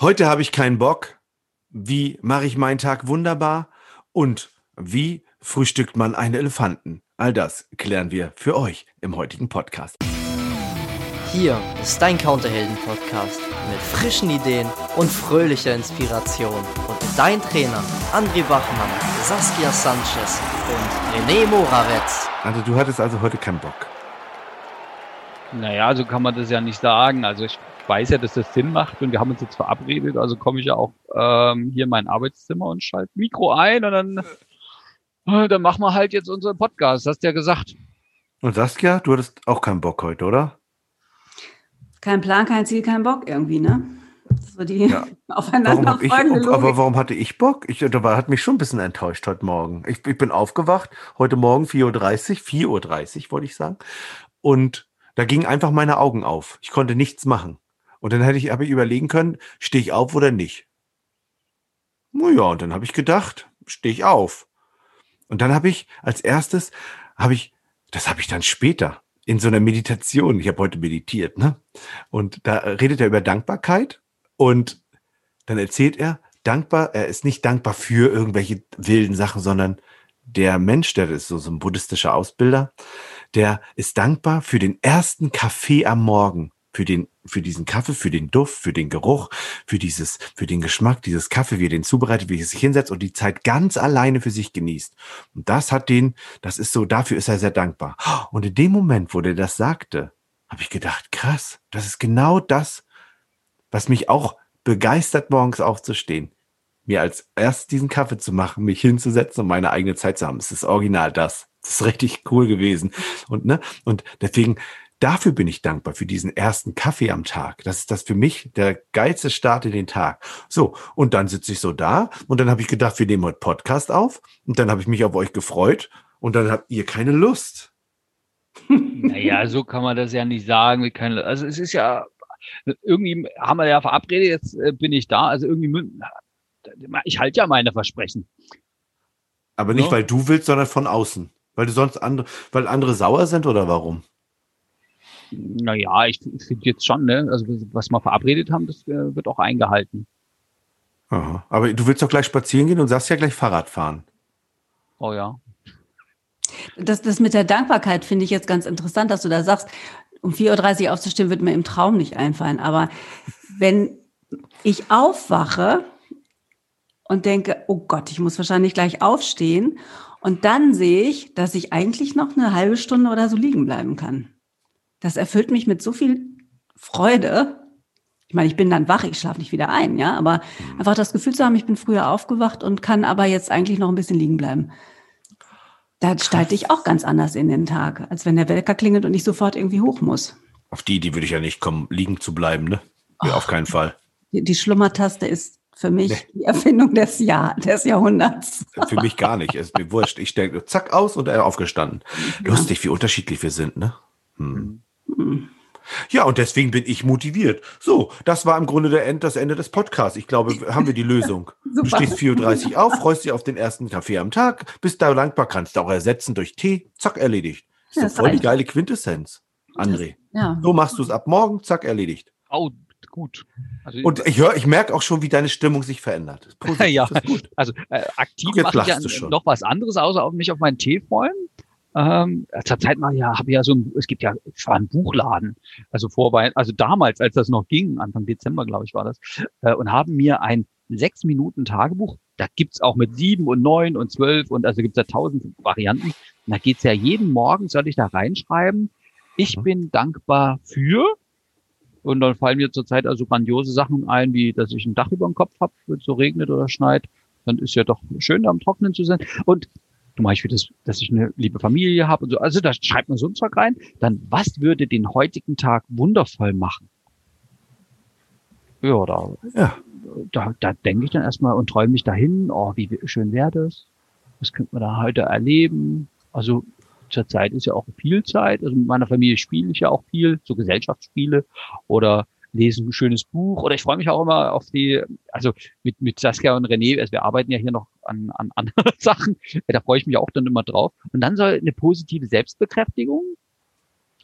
Heute habe ich keinen Bock. Wie mache ich meinen Tag wunderbar? Und wie frühstückt man einen Elefanten? All das klären wir für euch im heutigen Podcast. Hier ist dein Counterhelden-Podcast mit frischen Ideen und fröhlicher Inspiration. Und dein Trainer André Bachmann, Saskia Sanchez und René Moravetz. Also du hattest also heute keinen Bock. Naja, so kann man das ja nicht sagen. Also ich weiß ja, dass das Sinn macht und wir haben uns jetzt verabredet, also komme ich ja auch ähm, hier in mein Arbeitszimmer und schalte Mikro ein und dann, äh, dann machen wir halt jetzt unseren Podcast, hast du ja gesagt. Und Saskia, du hattest auch keinen Bock heute, oder? Kein Plan, kein Ziel, kein Bock irgendwie, ne? So die ja. aufeinander ich, Aber warum hatte ich Bock? Ich, da war, hat mich schon ein bisschen enttäuscht heute Morgen. Ich, ich bin aufgewacht, heute Morgen 4.30 Uhr, 4.30 Uhr wollte ich sagen. Und da gingen einfach meine Augen auf. Ich konnte nichts machen. Und dann hätte ich, habe ich überlegen können, stehe ich auf oder nicht. Naja, und dann habe ich gedacht, stehe ich auf. Und dann habe ich als erstes, habe ich, das habe ich dann später in so einer Meditation, ich habe heute meditiert, ne? Und da redet er über Dankbarkeit und dann erzählt er, dankbar, er ist nicht dankbar für irgendwelche wilden Sachen, sondern der Mensch, der ist so, so ein buddhistischer Ausbilder, der ist dankbar für den ersten Kaffee am Morgen für den, für diesen Kaffee, für den Duft, für den Geruch, für dieses, für den Geschmack dieses Kaffee, wie er den zubereitet, wie er sich hinsetzt und die Zeit ganz alleine für sich genießt. Und das hat den, das ist so, dafür ist er sehr dankbar. Und in dem Moment, wo der das sagte, habe ich gedacht, krass, das ist genau das, was mich auch begeistert, morgens aufzustehen. Mir als erst diesen Kaffee zu machen, mich hinzusetzen und meine eigene Zeit zu haben. Es ist original das. Das ist richtig cool gewesen. Und, ne, und deswegen, Dafür bin ich dankbar, für diesen ersten Kaffee am Tag. Das ist das für mich der geilste Start in den Tag. So, und dann sitze ich so da und dann habe ich gedacht, wir nehmen heute Podcast auf und dann habe ich mich auf euch gefreut und dann habt ihr keine Lust. Naja, so kann man das ja nicht sagen. Können, also es ist ja, irgendwie haben wir ja verabredet, jetzt äh, bin ich da. Also irgendwie, ich halte ja meine Versprechen. Aber nicht, so. weil du willst, sondern von außen. Weil du sonst andere, weil andere sauer sind oder warum? Naja, ich finde jetzt schon, ne? Also was wir verabredet haben, das äh, wird auch eingehalten. Aha. Aber du willst doch gleich spazieren gehen und sagst ja gleich Fahrrad fahren. Oh ja. Das, das mit der Dankbarkeit finde ich jetzt ganz interessant, dass du da sagst, um 4.30 Uhr aufzustehen, wird mir im Traum nicht einfallen. Aber wenn ich aufwache und denke, oh Gott, ich muss wahrscheinlich gleich aufstehen, und dann sehe ich, dass ich eigentlich noch eine halbe Stunde oder so liegen bleiben kann das erfüllt mich mit so viel Freude. Ich meine, ich bin dann wach, ich schlafe nicht wieder ein, ja, aber mhm. einfach das Gefühl zu haben, ich bin früher aufgewacht und kann aber jetzt eigentlich noch ein bisschen liegen bleiben. Da steige ich auch ganz anders in den Tag, als wenn der Wecker klingelt und ich sofort irgendwie hoch muss. Auf die, die würde ich ja nicht kommen, liegen zu bleiben, ne? Ja, auf keinen Fall. Die, die Schlummertaste ist für mich nee. die Erfindung des, Jahr, des Jahrhunderts. Für mich gar nicht. Es ist mir wurscht. Ich denke, zack, aus und er aufgestanden. Ja. Lustig, wie unterschiedlich wir sind, ne? Hm. Mhm. Ja, und deswegen bin ich motiviert. So, das war im Grunde der End, das Ende des Podcasts. Ich glaube, haben wir die Lösung. du stehst 4.30 Uhr auf, freust dich auf den ersten Kaffee am Tag, bist da dankbar, kannst du auch ersetzen durch Tee, zack, erledigt. Ist ja, doch voll die geile Quintessenz, André. Ja. So machst du es ab morgen, zack, erledigt. Oh, gut. Also, und ich höre, ich merke auch schon, wie deine Stimmung sich verändert. ja, also äh, aktiv mache ich ja noch was anderes, außer auf mich auf meinen Tee freuen. Ähm, zur Zeit mal ja, habe ja so ein, es gibt ja, es war ein Buchladen, also vorbei, also damals, als das noch ging, Anfang Dezember, glaube ich, war das, äh, und haben mir ein sechs Minuten Tagebuch, da gibt's auch mit sieben und neun und zwölf und also gibt's da tausend Varianten. Und da geht's ja jeden Morgen, soll ich da reinschreiben, ich bin dankbar für, und dann fallen mir zurzeit also grandiose Sachen ein, wie dass ich ein Dach über dem Kopf habe, wenn es so regnet oder schneit. Dann ist ja doch schön, da am Trocknen zu sein. Und zum Beispiel, dass, dass ich eine liebe Familie habe und so. Also da schreibt man so ein Zeug rein. Dann, was würde den heutigen Tag wundervoll machen? Ja, da, ja. da, da denke ich dann erstmal und träume mich dahin, oh, wie schön wäre das? Was könnte man da heute erleben? Also zur Zeit ist ja auch viel Zeit. Also mit meiner Familie spiele ich ja auch viel, so Gesellschaftsspiele oder lese ein schönes Buch oder ich freue mich auch immer auf die, also mit, mit Saskia und René, also wir arbeiten ja hier noch an, an anderen Sachen, da freue ich mich auch dann immer drauf. Und dann soll eine positive Selbstbekräftigung,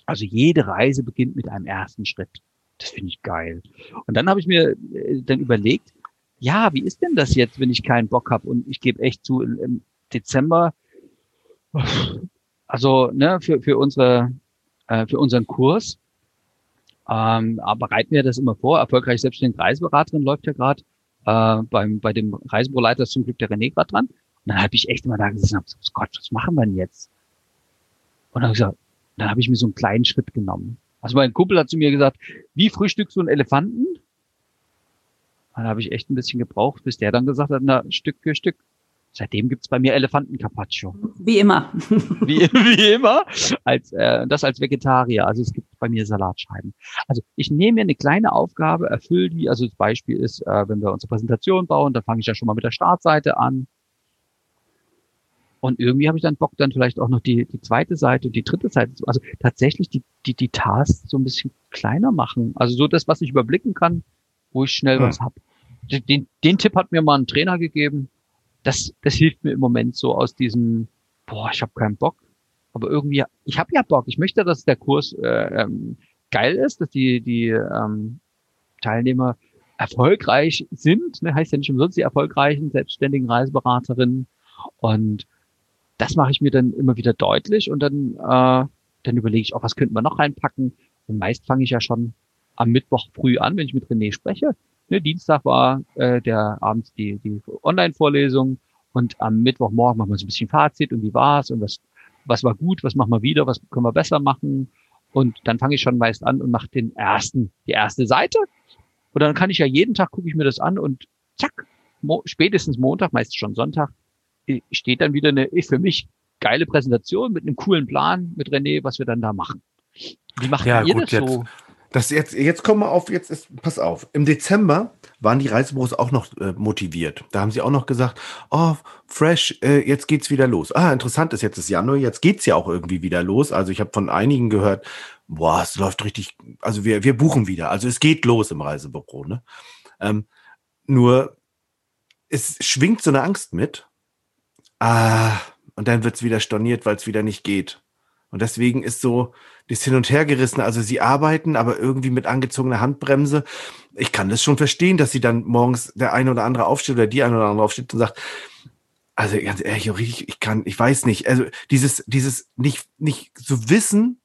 also jede Reise beginnt mit einem ersten Schritt. Das finde ich geil. Und dann habe ich mir äh, dann überlegt, ja, wie ist denn das jetzt, wenn ich keinen Bock habe und ich gebe echt zu, im Dezember, also ne, für, für, unsere, äh, für unseren Kurs, ähm, bereiten wir das immer vor. Erfolgreich selbstständige Reiseberaterin läuft ja gerade. Äh, beim, bei dem Reisebüroleiter ist zum Glück der René gerade dran. Und dann habe ich echt immer da gesessen und gesagt, Gott, was machen wir denn jetzt? Und dann habe ich gesagt, dann habe ich mir so einen kleinen Schritt genommen. Also mein Kumpel hat zu mir gesagt, wie frühstückst du einen Elefanten? Dann habe ich echt ein bisschen gebraucht, bis der dann gesagt hat, na, Stück für Stück. Seitdem gibt's bei mir Elefanten-Carpaccio. Wie immer. wie, wie immer. Als, äh, das als Vegetarier. Also es gibt bei mir Salatscheiben. Also ich nehme mir eine kleine Aufgabe, erfülle die. Also das Beispiel ist, äh, wenn wir unsere Präsentation bauen, dann fange ich ja schon mal mit der Startseite an. Und irgendwie habe ich dann Bock, dann vielleicht auch noch die, die zweite Seite und die dritte Seite zu. Also tatsächlich die, die, die Tasks so ein bisschen kleiner machen. Also so das, was ich überblicken kann, wo ich schnell hm. was hab. Den, den Tipp hat mir mal ein Trainer gegeben das, das hilft mir im Moment so aus diesem, boah, ich habe keinen Bock. Aber irgendwie, ich habe ja Bock. Ich möchte, dass der Kurs äh, ähm, geil ist, dass die, die ähm, Teilnehmer erfolgreich sind. Ne? Heißt ja nicht umsonst die erfolgreichen selbstständigen Reiseberaterinnen. Und das mache ich mir dann immer wieder deutlich und dann, äh, dann überlege ich auch, was könnten wir noch reinpacken. Und meist fange ich ja schon am Mittwoch früh an, wenn ich mit René spreche. Ne, Dienstag war äh, der abends die, die Online-Vorlesung und am Mittwochmorgen machen wir so ein bisschen Fazit und wie war's und was, was war gut, was machen wir wieder, was können wir besser machen. Und dann fange ich schon meist an und mache den ersten, die erste Seite. Und dann kann ich ja jeden Tag gucke ich mir das an und zack, mo spätestens Montag, meist schon Sonntag, steht dann wieder eine für mich geile Präsentation mit einem coolen Plan mit René, was wir dann da machen. Wie macht ja, ihr gut, das so? Das jetzt, jetzt kommen wir auf, jetzt ist, pass auf. Im Dezember waren die Reisebüros auch noch äh, motiviert. Da haben sie auch noch gesagt, oh, fresh, äh, jetzt geht's wieder los. Ah, interessant ist jetzt ist Januar, jetzt geht's ja auch irgendwie wieder los. Also ich habe von einigen gehört, boah, es läuft richtig, also wir, wir buchen wieder. Also es geht los im Reisebüro. Ne? Ähm, nur es schwingt so eine Angst mit. Ah, und dann wird's wieder storniert, weil es wieder nicht geht. Und deswegen ist so das Hin- und Hergerissen. Also sie arbeiten, aber irgendwie mit angezogener Handbremse. Ich kann das schon verstehen, dass sie dann morgens der eine oder andere aufsteht oder die eine oder andere aufsteht und sagt, also ganz ehrlich, ich, ich kann, ich weiß nicht. Also dieses, dieses nicht, nicht zu wissen,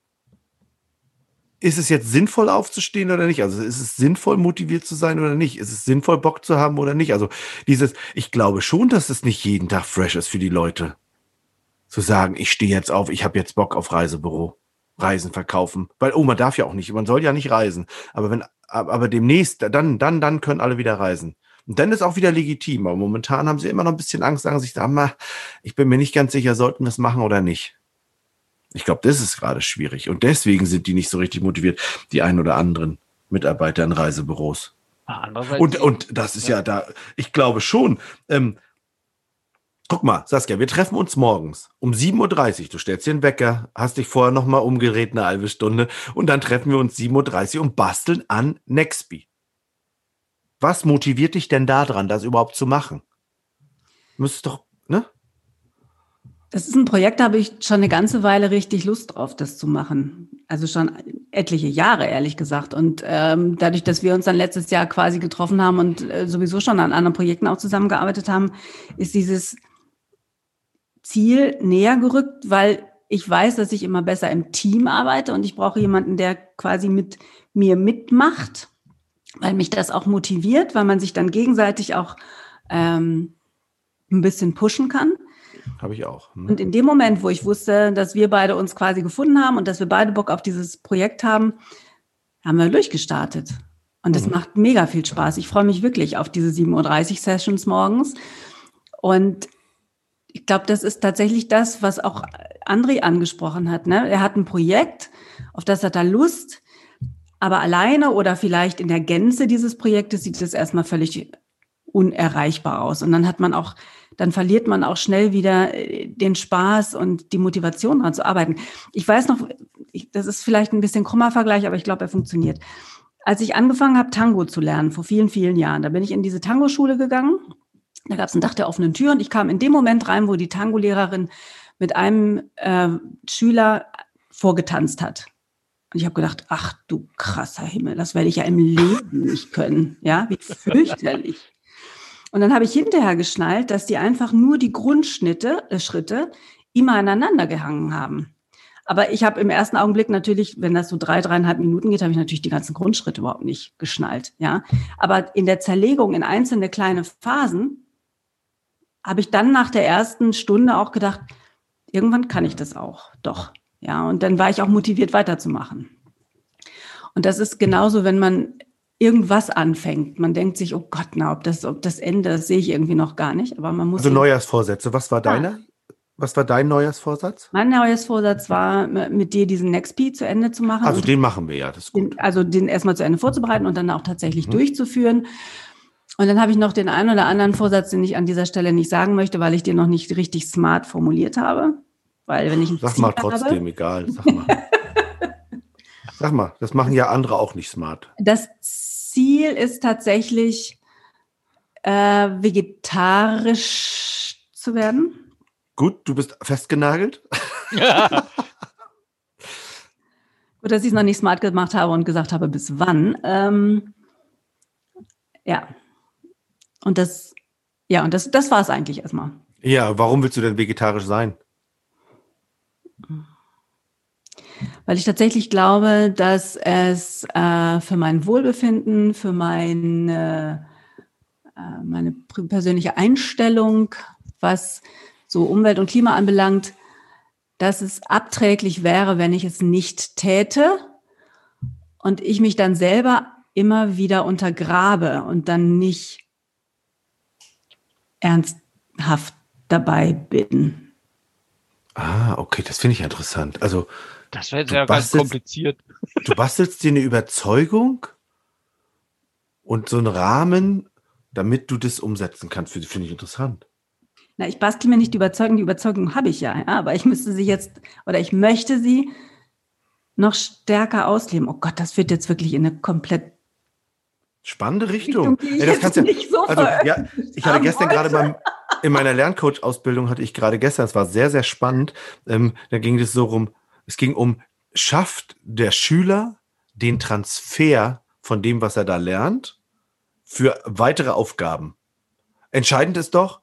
ist es jetzt sinnvoll aufzustehen oder nicht? Also ist es sinnvoll motiviert zu sein oder nicht? Ist es sinnvoll Bock zu haben oder nicht? Also dieses, ich glaube schon, dass es nicht jeden Tag fresh ist für die Leute zu sagen, ich stehe jetzt auf, ich habe jetzt Bock auf Reisebüro, Reisen verkaufen. Weil, oh, man darf ja auch nicht, man soll ja nicht reisen. Aber wenn, aber demnächst, dann, dann, dann können alle wieder reisen. Und dann ist auch wieder legitim. Aber momentan haben sie immer noch ein bisschen Angst, sagen sich, mal, ich bin mir nicht ganz sicher, sollten wir es machen oder nicht. Ich glaube, das ist gerade schwierig. Und deswegen sind die nicht so richtig motiviert, die ein oder anderen Mitarbeiter in Reisebüros. Ah, und, und das ist ja, ja da, ich glaube schon, ähm, Guck mal, Saskia, wir treffen uns morgens um 7.30 Uhr. Du stellst dir einen Wecker, hast dich vorher nochmal umgedreht eine halbe Stunde und dann treffen wir uns 7.30 Uhr und basteln an Nextby. Was motiviert dich denn daran, das überhaupt zu machen? Müsstest doch, ne? Das ist ein Projekt, da habe ich schon eine ganze Weile richtig Lust drauf, das zu machen. Also schon etliche Jahre, ehrlich gesagt. Und ähm, dadurch, dass wir uns dann letztes Jahr quasi getroffen haben und äh, sowieso schon an anderen Projekten auch zusammengearbeitet haben, ist dieses Ziel näher gerückt, weil ich weiß, dass ich immer besser im Team arbeite und ich brauche jemanden, der quasi mit mir mitmacht, weil mich das auch motiviert, weil man sich dann gegenseitig auch ähm, ein bisschen pushen kann. Habe ich auch. Hm. Und in dem Moment, wo ich wusste, dass wir beide uns quasi gefunden haben und dass wir beide Bock auf dieses Projekt haben, haben wir durchgestartet. Und es mhm. macht mega viel Spaß. Ich freue mich wirklich auf diese 7.30 Uhr Sessions morgens. Und ich glaube, das ist tatsächlich das, was auch André angesprochen hat. Ne? Er hat ein Projekt, auf das hat er Lust, aber alleine oder vielleicht in der Gänze dieses Projektes sieht es erstmal völlig unerreichbar aus. Und dann hat man auch, dann verliert man auch schnell wieder äh, den Spaß und die Motivation daran zu arbeiten. Ich weiß noch, ich, das ist vielleicht ein bisschen krummer Vergleich, aber ich glaube, er funktioniert. Als ich angefangen habe, Tango zu lernen, vor vielen, vielen Jahren, da bin ich in diese Tango-Schule gegangen da gab es ein Dach der offenen Tür und ich kam in dem Moment rein, wo die Tango-Lehrerin mit einem äh, Schüler vorgetanzt hat. Und ich habe gedacht, ach du krasser Himmel, das werde ich ja im Leben nicht können. Ja, wie fürchterlich. Und dann habe ich hinterher geschnallt, dass die einfach nur die Grundschnitte, äh, Schritte immer aneinander gehangen haben. Aber ich habe im ersten Augenblick natürlich, wenn das so drei, dreieinhalb Minuten geht, habe ich natürlich die ganzen Grundschritte überhaupt nicht geschnallt. Ja, aber in der Zerlegung in einzelne kleine Phasen habe ich dann nach der ersten Stunde auch gedacht, irgendwann kann ich das auch, doch. Ja, und dann war ich auch motiviert weiterzumachen. Und das ist genauso, wenn man irgendwas anfängt. Man denkt sich, oh Gott, na, ob das, ob das Ende, das sehe ich irgendwie noch gar nicht. Aber man muss. Also Neujahrsvorsätze, was war deiner? Was war dein Neujahrsvorsatz? Mein Neujahrsvorsatz war, mit dir diesen NextP zu Ende zu machen. Also den machen wir ja, das ist gut. Den, also den erstmal zu Ende vorzubereiten und dann auch tatsächlich mhm. durchzuführen. Und dann habe ich noch den einen oder anderen Vorsatz, den ich an dieser Stelle nicht sagen möchte, weil ich den noch nicht richtig smart formuliert habe. Weil wenn ich Sag mal trotzdem, habe, egal. Sag mal. Sag mal, das machen ja andere auch nicht smart. Das Ziel ist tatsächlich, äh, vegetarisch zu werden. Gut, du bist festgenagelt. Gut, dass ich es noch nicht smart gemacht habe und gesagt habe, bis wann. Ähm, ja. Und das, ja, und das, das war es eigentlich erstmal. Ja, warum willst du denn vegetarisch sein? Weil ich tatsächlich glaube, dass es äh, für mein Wohlbefinden, für meine, äh, meine persönliche Einstellung, was so Umwelt und Klima anbelangt, dass es abträglich wäre, wenn ich es nicht täte und ich mich dann selber immer wieder untergrabe und dann nicht ernsthaft dabei bin. Ah, okay, das finde ich interessant. Also das wäre ja ganz kompliziert. Du bastelst dir eine Überzeugung und so einen Rahmen, damit du das umsetzen kannst. Finde ich interessant. Na, ich bastel mir nicht die Überzeugung, die Überzeugung habe ich ja, ja, aber ich müsste sie jetzt oder ich möchte sie noch stärker ausleben. Oh Gott, das wird jetzt wirklich in eine komplett spannende Richtung. Richtung Ey, das kannst ja, nicht so also, ja, ich hatte gestern gerade beim in meiner Lerncoach-Ausbildung hatte ich gerade gestern, es war sehr, sehr spannend. Ähm, da ging es so rum, es ging um, schafft der Schüler den Transfer von dem, was er da lernt, für weitere Aufgaben. Entscheidend ist doch,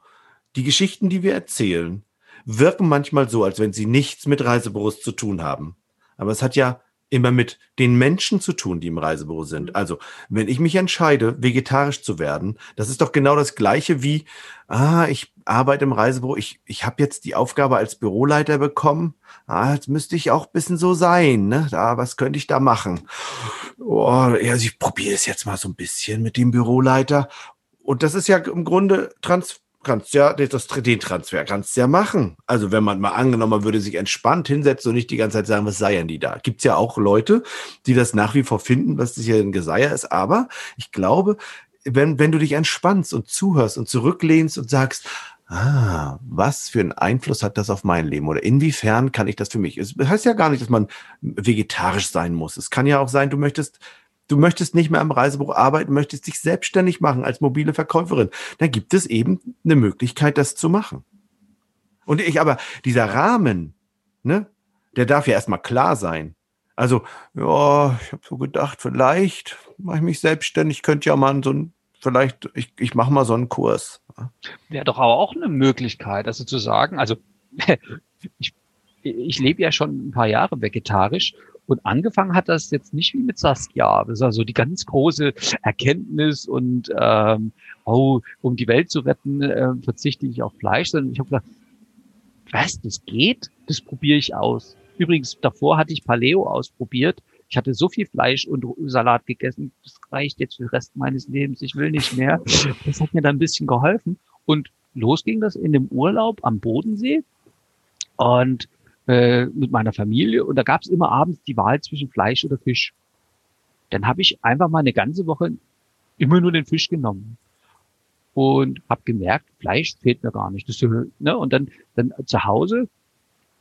die Geschichten, die wir erzählen, wirken manchmal so, als wenn sie nichts mit Reisebüros zu tun haben. Aber es hat ja immer mit den Menschen zu tun, die im Reisebüro sind. Also, wenn ich mich entscheide, vegetarisch zu werden, das ist doch genau das Gleiche wie, ah, ich arbeite im Reisebüro, ich, ich habe jetzt die Aufgabe als Büroleiter bekommen, ah, jetzt müsste ich auch bisschen so sein, ne? Da, was könnte ich da machen? Oh, ja, also ich probiere es jetzt mal so ein bisschen mit dem Büroleiter. Und das ist ja im Grunde trans kannst ja das, den Transfer kannst ja machen. Also wenn man mal angenommen, würde sich entspannt hinsetzen und nicht die ganze Zeit sagen, was seien die da. Gibt's ja auch Leute, die das nach wie vor finden, was das hier ein Geseier ist. Aber ich glaube, wenn, wenn du dich entspannst und zuhörst und zurücklehnst und sagst, ah, was für einen Einfluss hat das auf mein Leben oder inwiefern kann ich das für mich? Es heißt ja gar nicht, dass man vegetarisch sein muss. Es kann ja auch sein, du möchtest du möchtest nicht mehr am Reisebuch arbeiten, möchtest dich selbstständig machen als mobile Verkäuferin, dann gibt es eben eine Möglichkeit, das zu machen. Und ich aber, dieser Rahmen, ne, der darf ja erstmal klar sein. Also, ja, ich habe so gedacht, vielleicht mache ich mich selbstständig, könnte ja mal so ein, vielleicht, ich, ich mache mal so einen Kurs. Wäre doch aber auch eine Möglichkeit, also zu sagen, also ich, ich lebe ja schon ein paar Jahre vegetarisch und angefangen hat das jetzt nicht wie mit Saskia. Das ist also die ganz große Erkenntnis und ähm, oh, um die Welt zu retten, äh, verzichte ich auf Fleisch, sondern ich habe gedacht, was, das geht? Das probiere ich aus. Übrigens, davor hatte ich Paleo ausprobiert. Ich hatte so viel Fleisch und Salat gegessen, das reicht jetzt für den Rest meines Lebens. Ich will nicht mehr. Das hat mir dann ein bisschen geholfen. Und los ging das in dem Urlaub am Bodensee. Und äh, mit meiner Familie und da gab es immer abends die Wahl zwischen Fleisch oder Fisch. Dann habe ich einfach mal eine ganze Woche immer nur den Fisch genommen und habe gemerkt, Fleisch fehlt mir gar nicht. Das, ne? Und dann, dann zu Hause,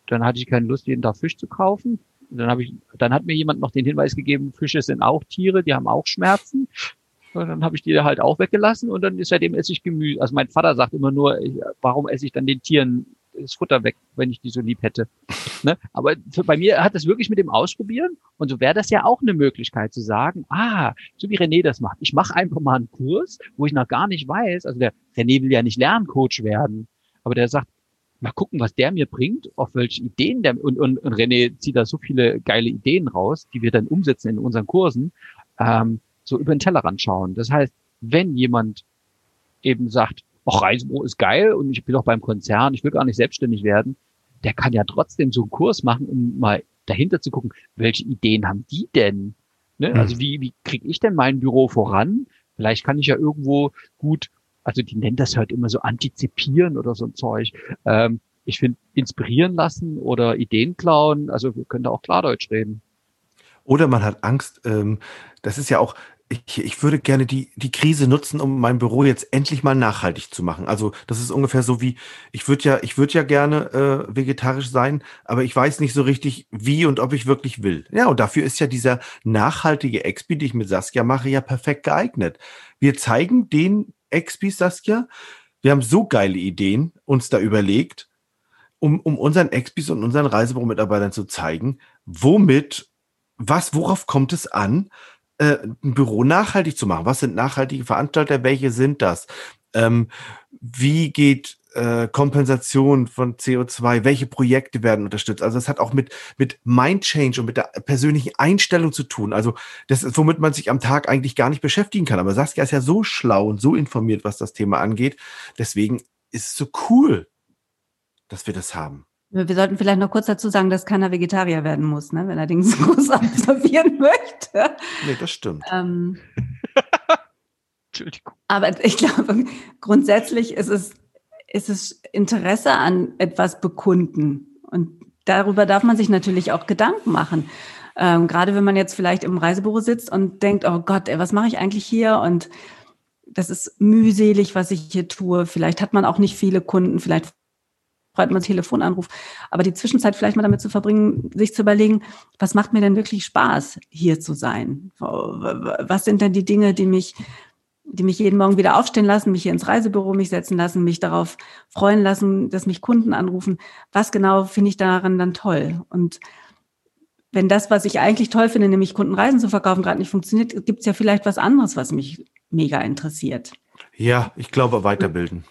dann hatte ich keine Lust, jeden Tag Fisch zu kaufen. Und dann habe ich, dann hat mir jemand noch den Hinweis gegeben, Fische sind auch Tiere, die haben auch Schmerzen. Und dann habe ich die halt auch weggelassen und dann seitdem esse ich Gemüse. Also mein Vater sagt immer nur, warum esse ich dann den Tieren das Futter weg, wenn ich die so lieb hätte. Ne? Aber für, bei mir hat das wirklich mit dem Ausprobieren und so wäre das ja auch eine Möglichkeit zu sagen, ah, so wie René das macht, ich mache einfach mal einen Kurs, wo ich noch gar nicht weiß, also der René will ja nicht Lerncoach werden, aber der sagt, mal gucken, was der mir bringt, auf welche Ideen der, und, und, und René zieht da so viele geile Ideen raus, die wir dann umsetzen in unseren Kursen, ähm, so über den Tellerrand schauen. Das heißt, wenn jemand eben sagt, ach, Reisebüro ist geil und ich bin auch beim Konzern, ich will gar nicht selbstständig werden, der kann ja trotzdem so einen Kurs machen, um mal dahinter zu gucken, welche Ideen haben die denn? Ne? Mhm. Also wie, wie kriege ich denn mein Büro voran? Vielleicht kann ich ja irgendwo gut, also die nennen das halt immer so antizipieren oder so ein Zeug. Ähm, ich finde, inspirieren lassen oder Ideen klauen, also wir können da auch Klardeutsch reden. Oder man hat Angst, ähm, das ist ja auch, ich, ich würde gerne die, die Krise nutzen, um mein Büro jetzt endlich mal nachhaltig zu machen. Also das ist ungefähr so wie, ich würde ja, ich würde ja gerne äh, vegetarisch sein, aber ich weiß nicht so richtig, wie und ob ich wirklich will. Ja, und dafür ist ja dieser nachhaltige Expi, die ich mit Saskia mache, ja perfekt geeignet. Wir zeigen den Expis, Saskia, wir haben so geile Ideen uns da überlegt, um, um unseren Expis und unseren Reisebüro-Mitarbeitern zu zeigen, womit, was, worauf kommt es an, äh, ein Büro nachhaltig zu machen. Was sind nachhaltige Veranstalter? Welche sind das? Ähm, wie geht äh, Kompensation von CO2? Welche Projekte werden unterstützt? Also es hat auch mit, mit Mind Change und mit der persönlichen Einstellung zu tun. Also das ist, womit man sich am Tag eigentlich gar nicht beschäftigen kann. Aber Saskia ist ja so schlau und so informiert, was das Thema angeht. Deswegen ist es so cool, dass wir das haben. Wir sollten vielleicht noch kurz dazu sagen, dass keiner Vegetarier werden muss, ne? wenn er den Kurs absolvieren möchte. Nee, das stimmt. Ähm, Entschuldigung. Aber ich glaube, grundsätzlich ist es, ist es Interesse an etwas bekunden. Und darüber darf man sich natürlich auch Gedanken machen. Ähm, gerade wenn man jetzt vielleicht im Reisebüro sitzt und denkt, oh Gott, ey, was mache ich eigentlich hier? Und das ist mühselig, was ich hier tue. Vielleicht hat man auch nicht viele Kunden, vielleicht freut man Telefonanruf. Aber die Zwischenzeit vielleicht mal damit zu verbringen, sich zu überlegen, was macht mir denn wirklich Spaß, hier zu sein? Was sind denn die Dinge, die mich, die mich jeden Morgen wieder aufstehen lassen, mich hier ins Reisebüro mich setzen lassen, mich darauf freuen lassen, dass mich Kunden anrufen? Was genau finde ich daran dann toll? Und wenn das, was ich eigentlich toll finde, nämlich Kundenreisen zu verkaufen, gerade nicht funktioniert, gibt es ja vielleicht was anderes, was mich mega interessiert. Ja, ich glaube, weiterbilden.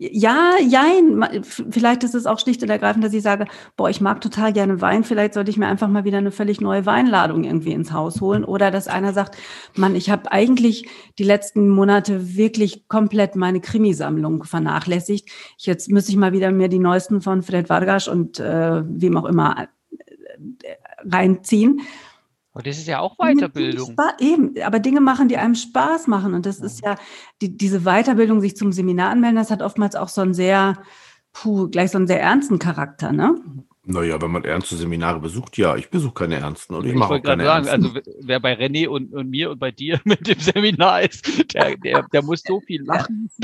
Ja, jein. Vielleicht ist es auch schlicht und ergreifend, dass ich sage, boah, ich mag total gerne Wein. Vielleicht sollte ich mir einfach mal wieder eine völlig neue Weinladung irgendwie ins Haus holen. Oder dass einer sagt, Mann, ich habe eigentlich die letzten Monate wirklich komplett meine Krimisammlung vernachlässigt. Jetzt müsste ich mal wieder mir die neuesten von Fred Vargas und äh, wem auch immer äh, reinziehen. Aber das ist ja auch Weiterbildung. Eben, aber Dinge machen, die einem Spaß machen. Und das ist ja, die, diese Weiterbildung, sich zum Seminar anmelden, das hat oftmals auch so einen sehr, puh, gleich so einen sehr ernsten Charakter, ne? Naja, wenn man ernste Seminare besucht, ja, ich besuche keine ernsten. Und ich, ich wollte gerade sagen, ernsten. also wer bei René und, und, mir und bei dir mit dem Seminar ist, der, der, der muss so viel lachen.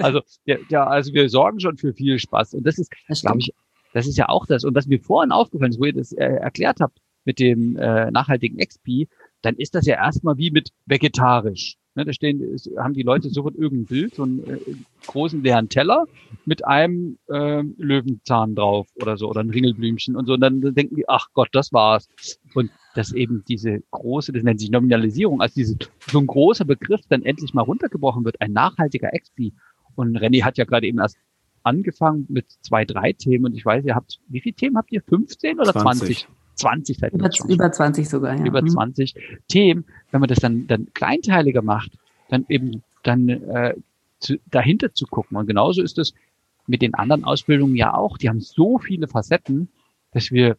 Also, der, der, also wir sorgen schon für viel Spaß. Und das ist, glaube ich, das ist ja auch das. Und was mir vorhin aufgefallen ist, wo ihr das äh, erklärt habt, mit dem äh, nachhaltigen XP, dann ist das ja erstmal wie mit vegetarisch. Ne, da stehen, haben die Leute sofort irgendein Bild, so einen äh, großen leeren Teller mit einem äh, Löwenzahn drauf oder so oder ein Ringelblümchen und so. Und dann denken die, ach Gott, das war's. Und dass eben diese große, das nennt sich Nominalisierung, als diese, so ein großer Begriff dann endlich mal runtergebrochen wird, ein nachhaltiger XP. Und René hat ja gerade eben erst angefangen mit zwei, drei Themen und ich weiß, ihr habt, wie viele Themen habt ihr? 15 oder 20? 20? 20 seit über, über 20 sogar, ja. Über 20 mhm. Themen. Wenn man das dann, dann kleinteiliger macht, dann eben dann äh, zu, dahinter zu gucken. Und genauso ist es mit den anderen Ausbildungen ja auch. Die haben so viele Facetten, dass wir,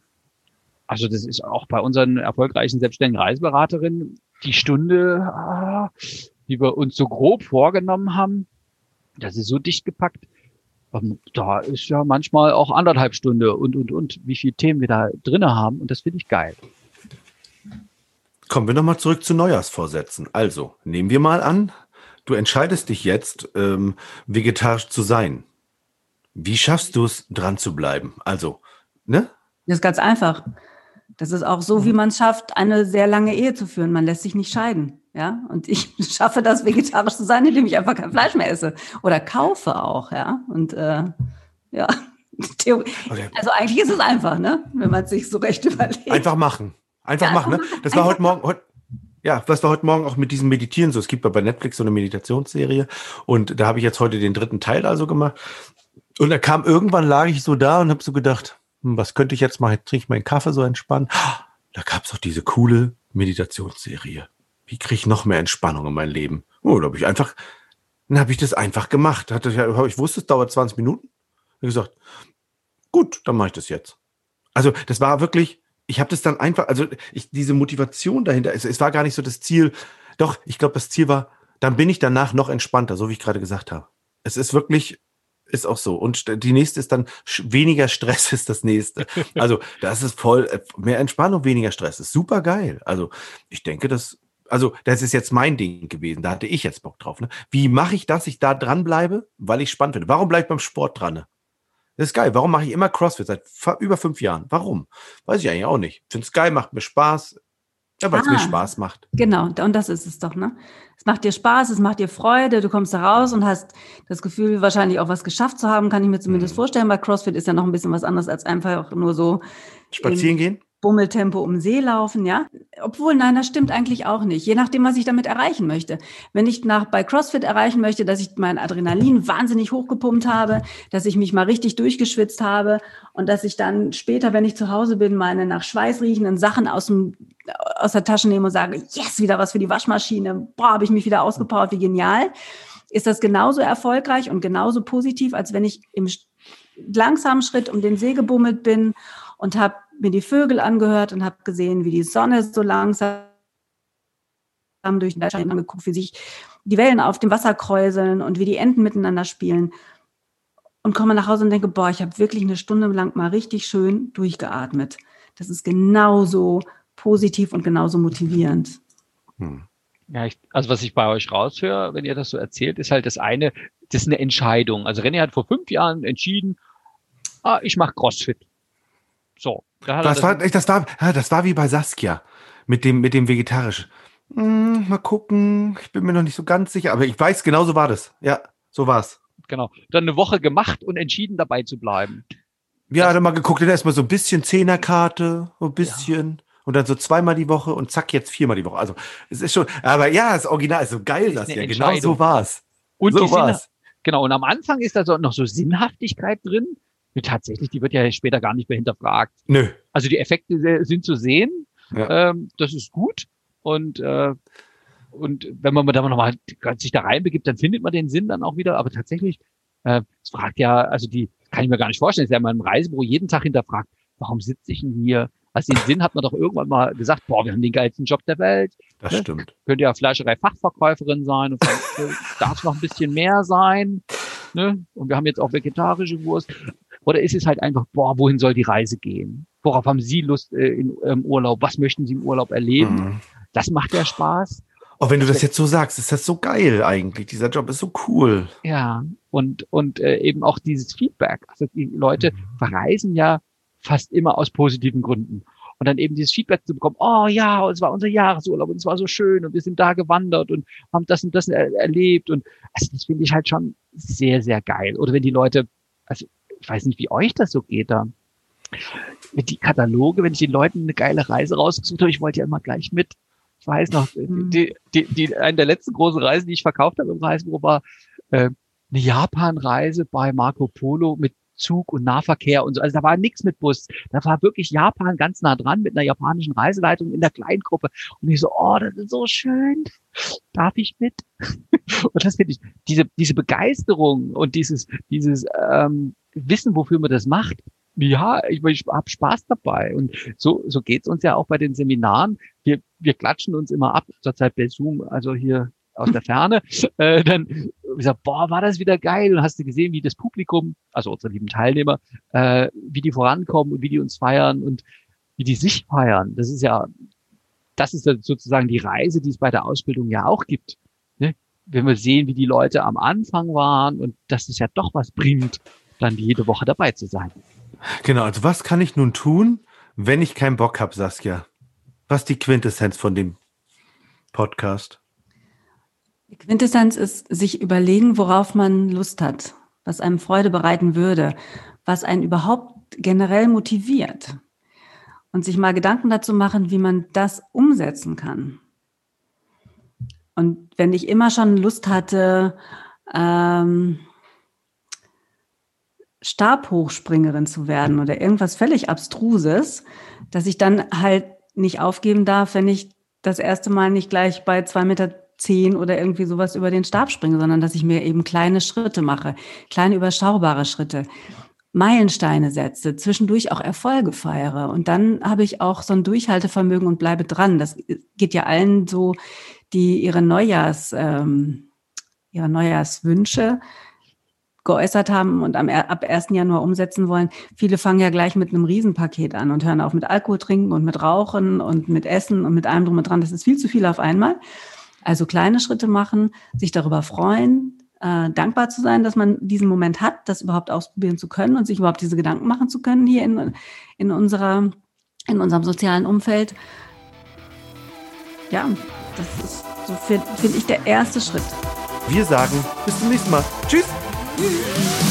also das ist auch bei unseren erfolgreichen selbstständigen Reiseberaterinnen, die Stunde, ah, die wir uns so grob vorgenommen haben, das ist so dicht gepackt, da ist ja manchmal auch anderthalb Stunde und, und, und, wie viele Themen wir da drinne haben. Und das finde ich geil. Kommen wir nochmal zurück zu Neujahrsvorsätzen. Also, nehmen wir mal an, du entscheidest dich jetzt, ähm, vegetarisch zu sein. Wie schaffst du es, dran zu bleiben? Also, ne? Das ist ganz einfach. Das ist auch so, wie man es schafft, eine sehr lange Ehe zu führen. Man lässt sich nicht scheiden. Ja, und ich schaffe das, vegetarisch zu sein, indem ich einfach kein Fleisch mehr esse oder kaufe auch. Ja, und äh, ja. Okay. Also eigentlich ist es einfach, ne? Wenn man es sich so recht überlegt. Einfach machen. Einfach ja, machen, ne? Das war heute Morgen, heute, ja, das war heute Morgen auch mit diesem Meditieren so. Es gibt bei Netflix so eine Meditationsserie und da habe ich jetzt heute den dritten Teil also gemacht. Und da kam irgendwann lag ich so da und habe so gedacht, was könnte ich jetzt machen? Jetzt trinke ich meinen Kaffee so entspannen. Da gab es doch diese coole Meditationsserie. Wie kriege ich noch mehr Entspannung in mein Leben? Oh, da habe ich einfach, dann habe ich das einfach gemacht. Hatte, ich wusste, es dauert 20 Minuten. Ich gesagt, gut, dann mache ich das jetzt. Also das war wirklich, ich habe das dann einfach, also ich, diese Motivation dahinter, es, es war gar nicht so das Ziel. Doch, ich glaube, das Ziel war, dann bin ich danach noch entspannter, so wie ich gerade gesagt habe. Es ist wirklich, ist auch so. Und die nächste ist dann weniger Stress ist das nächste. Also das ist voll äh, mehr Entspannung, weniger Stress. Ist super geil. Also ich denke, das, also das ist jetzt mein Ding gewesen. Da hatte ich jetzt Bock drauf. Ne? Wie mache ich das, ich da dran bleibe? Weil ich spannend finde. Warum bleibe ich beim Sport dran? Ne? Das ist geil. Warum mache ich immer CrossFit seit über fünf Jahren? Warum? Weiß ich eigentlich auch nicht. Finde es geil, macht mir Spaß. Ja, weil es ah, mir Spaß macht. Genau, und das ist es doch, ne? Es macht dir Spaß, es macht dir Freude, du kommst da raus und hast das Gefühl, wahrscheinlich auch was geschafft zu haben, kann ich mir zumindest mhm. vorstellen. Bei CrossFit ist ja noch ein bisschen was anderes als einfach nur so. Spazieren gehen? Bummeltempo um See laufen, ja. Obwohl, nein, das stimmt eigentlich auch nicht. Je nachdem, was ich damit erreichen möchte. Wenn ich nach bei CrossFit erreichen möchte, dass ich mein Adrenalin wahnsinnig hochgepumpt habe, dass ich mich mal richtig durchgeschwitzt habe und dass ich dann später, wenn ich zu Hause bin, meine nach Schweiß riechenden Sachen aus dem, aus der Tasche nehme und sage, yes, wieder was für die Waschmaschine. Boah, habe ich mich wieder ausgepowert, wie genial. Ist das genauso erfolgreich und genauso positiv, als wenn ich im langsamen Schritt um den See gebummelt bin und habe mir die Vögel angehört und habe gesehen, wie die Sonne so langsam durch den Schein angeguckt, wie sich die Wellen auf dem Wasser kräuseln und wie die Enten miteinander spielen. Und komme nach Hause und denke, boah, ich habe wirklich eine Stunde lang mal richtig schön durchgeatmet. Das ist genauso positiv und genauso motivierend. Hm. Ja, ich, also was ich bei euch raushöre, wenn ihr das so erzählt, ist halt das eine, das ist eine Entscheidung. Also René hat vor fünf Jahren entschieden, ah, ich mache CrossFit. So. Da das, war, das, war, das war wie bei Saskia mit dem, mit dem Vegetarisch. Hm, mal gucken, ich bin mir noch nicht so ganz sicher, aber ich weiß, genau so war das. Ja, so war's. Genau. Dann eine Woche gemacht und entschieden dabei zu bleiben. Ja, dann mal geguckt, dann erstmal so ein bisschen Zehnerkarte, so ein bisschen. Ja. Und dann so zweimal die Woche und zack, jetzt viermal die Woche. Also, es ist schon, aber ja, das Original ist so geil, das ja. Genau so war's. Und so war's. Genau. Und am Anfang ist da so noch so Sinnhaftigkeit drin tatsächlich, die wird ja später gar nicht mehr hinterfragt. Nö. Also die Effekte sind zu sehen. Ja. Ähm, das ist gut. Und, äh, und wenn man da nochmal sich da reinbegibt, dann findet man den Sinn dann auch wieder. Aber tatsächlich, äh, es fragt ja, also die, kann ich mir gar nicht vorstellen, ist ja in meinem Reisebüro jeden Tag hinterfragt, warum sitze ich denn hier? Also den Sinn hat man doch irgendwann mal gesagt, boah, wir haben den geilsten Job der Welt. Das ne? stimmt. Könnte ja Fleischerei-Fachverkäuferin sein und darf es noch ein bisschen mehr sein. Ne? Und wir haben jetzt auch vegetarische Wurst. Oder ist es halt einfach, boah, wohin soll die Reise gehen? Worauf haben Sie Lust äh, in, im Urlaub? Was möchten Sie im Urlaub erleben? Mhm. Das macht ja Spaß. Auch oh, wenn du das jetzt so sagst, ist das so geil eigentlich. Dieser Job ist so cool. Ja, und, und äh, eben auch dieses Feedback. Also die Leute mhm. verreisen ja fast immer aus positiven Gründen. Und dann eben dieses Feedback zu bekommen, oh ja, es war unser Jahresurlaub und es war so schön und wir sind da gewandert und haben das und das er erlebt. Und also das finde ich halt schon sehr, sehr geil. Oder wenn die Leute, also ich weiß nicht, wie euch das so geht da. Mit die Kataloge, wenn ich den Leuten eine geile Reise rausgesucht habe, ich wollte ja immer gleich mit. Ich weiß noch, mhm. die, die, die, eine der letzten großen Reisen, die ich verkauft habe im Reisebüro, war äh, eine Japan-Reise bei Marco Polo mit Zug und Nahverkehr und so. Also da war nichts mit Bus. Da war wirklich Japan ganz nah dran mit einer japanischen Reiseleitung in der Kleingruppe. Und ich so, oh, das ist so schön. Darf ich mit? und das finde ich, diese, diese Begeisterung und dieses, dieses ähm, Wissen, wofür man das macht, ja, ich, ich habe Spaß dabei. Und so, so geht's uns ja auch bei den Seminaren. Wir, wir klatschen uns immer ab, zurzeit bei Zoom, also hier aus der Ferne, äh, dann gesagt, boah, war das wieder geil. Und hast du gesehen, wie das Publikum, also unsere lieben Teilnehmer, äh, wie die vorankommen und wie die uns feiern und wie die sich feiern. Das ist ja, das ist sozusagen die Reise, die es bei der Ausbildung ja auch gibt. Ne? Wenn wir sehen, wie die Leute am Anfang waren und dass es ja doch was bringt, dann jede Woche dabei zu sein. Genau, also was kann ich nun tun, wenn ich keinen Bock habe, Saskia? Was ist die Quintessenz von dem Podcast? Die Quintessenz ist, sich überlegen, worauf man Lust hat, was einem Freude bereiten würde, was einen überhaupt generell motiviert. Und sich mal Gedanken dazu machen, wie man das umsetzen kann. Und wenn ich immer schon Lust hatte, ähm, Stabhochspringerin zu werden oder irgendwas völlig Abstruses, dass ich dann halt nicht aufgeben darf, wenn ich das erste Mal nicht gleich bei zwei Meter zehn oder irgendwie sowas über den Stab springe, sondern dass ich mir eben kleine Schritte mache, kleine überschaubare Schritte, Meilensteine setze, zwischendurch auch Erfolge feiere. Und dann habe ich auch so ein Durchhaltevermögen und bleibe dran. Das geht ja allen so, die ihre Neujahrs, ähm, ihre Neujahrswünsche geäußert haben und am, ab 1. Januar umsetzen wollen. Viele fangen ja gleich mit einem Riesenpaket an und hören auf mit Alkohol trinken und mit Rauchen und mit Essen und mit allem drum und dran. Das ist viel zu viel auf einmal. Also kleine Schritte machen, sich darüber freuen, äh, dankbar zu sein, dass man diesen Moment hat, das überhaupt ausprobieren zu können und sich überhaupt diese Gedanken machen zu können hier in, in unserer, in unserem sozialen Umfeld. Ja, das ist so, finde ich, der erste Schritt. Wir sagen bis zum nächsten Mal. Tschüss! Yeah.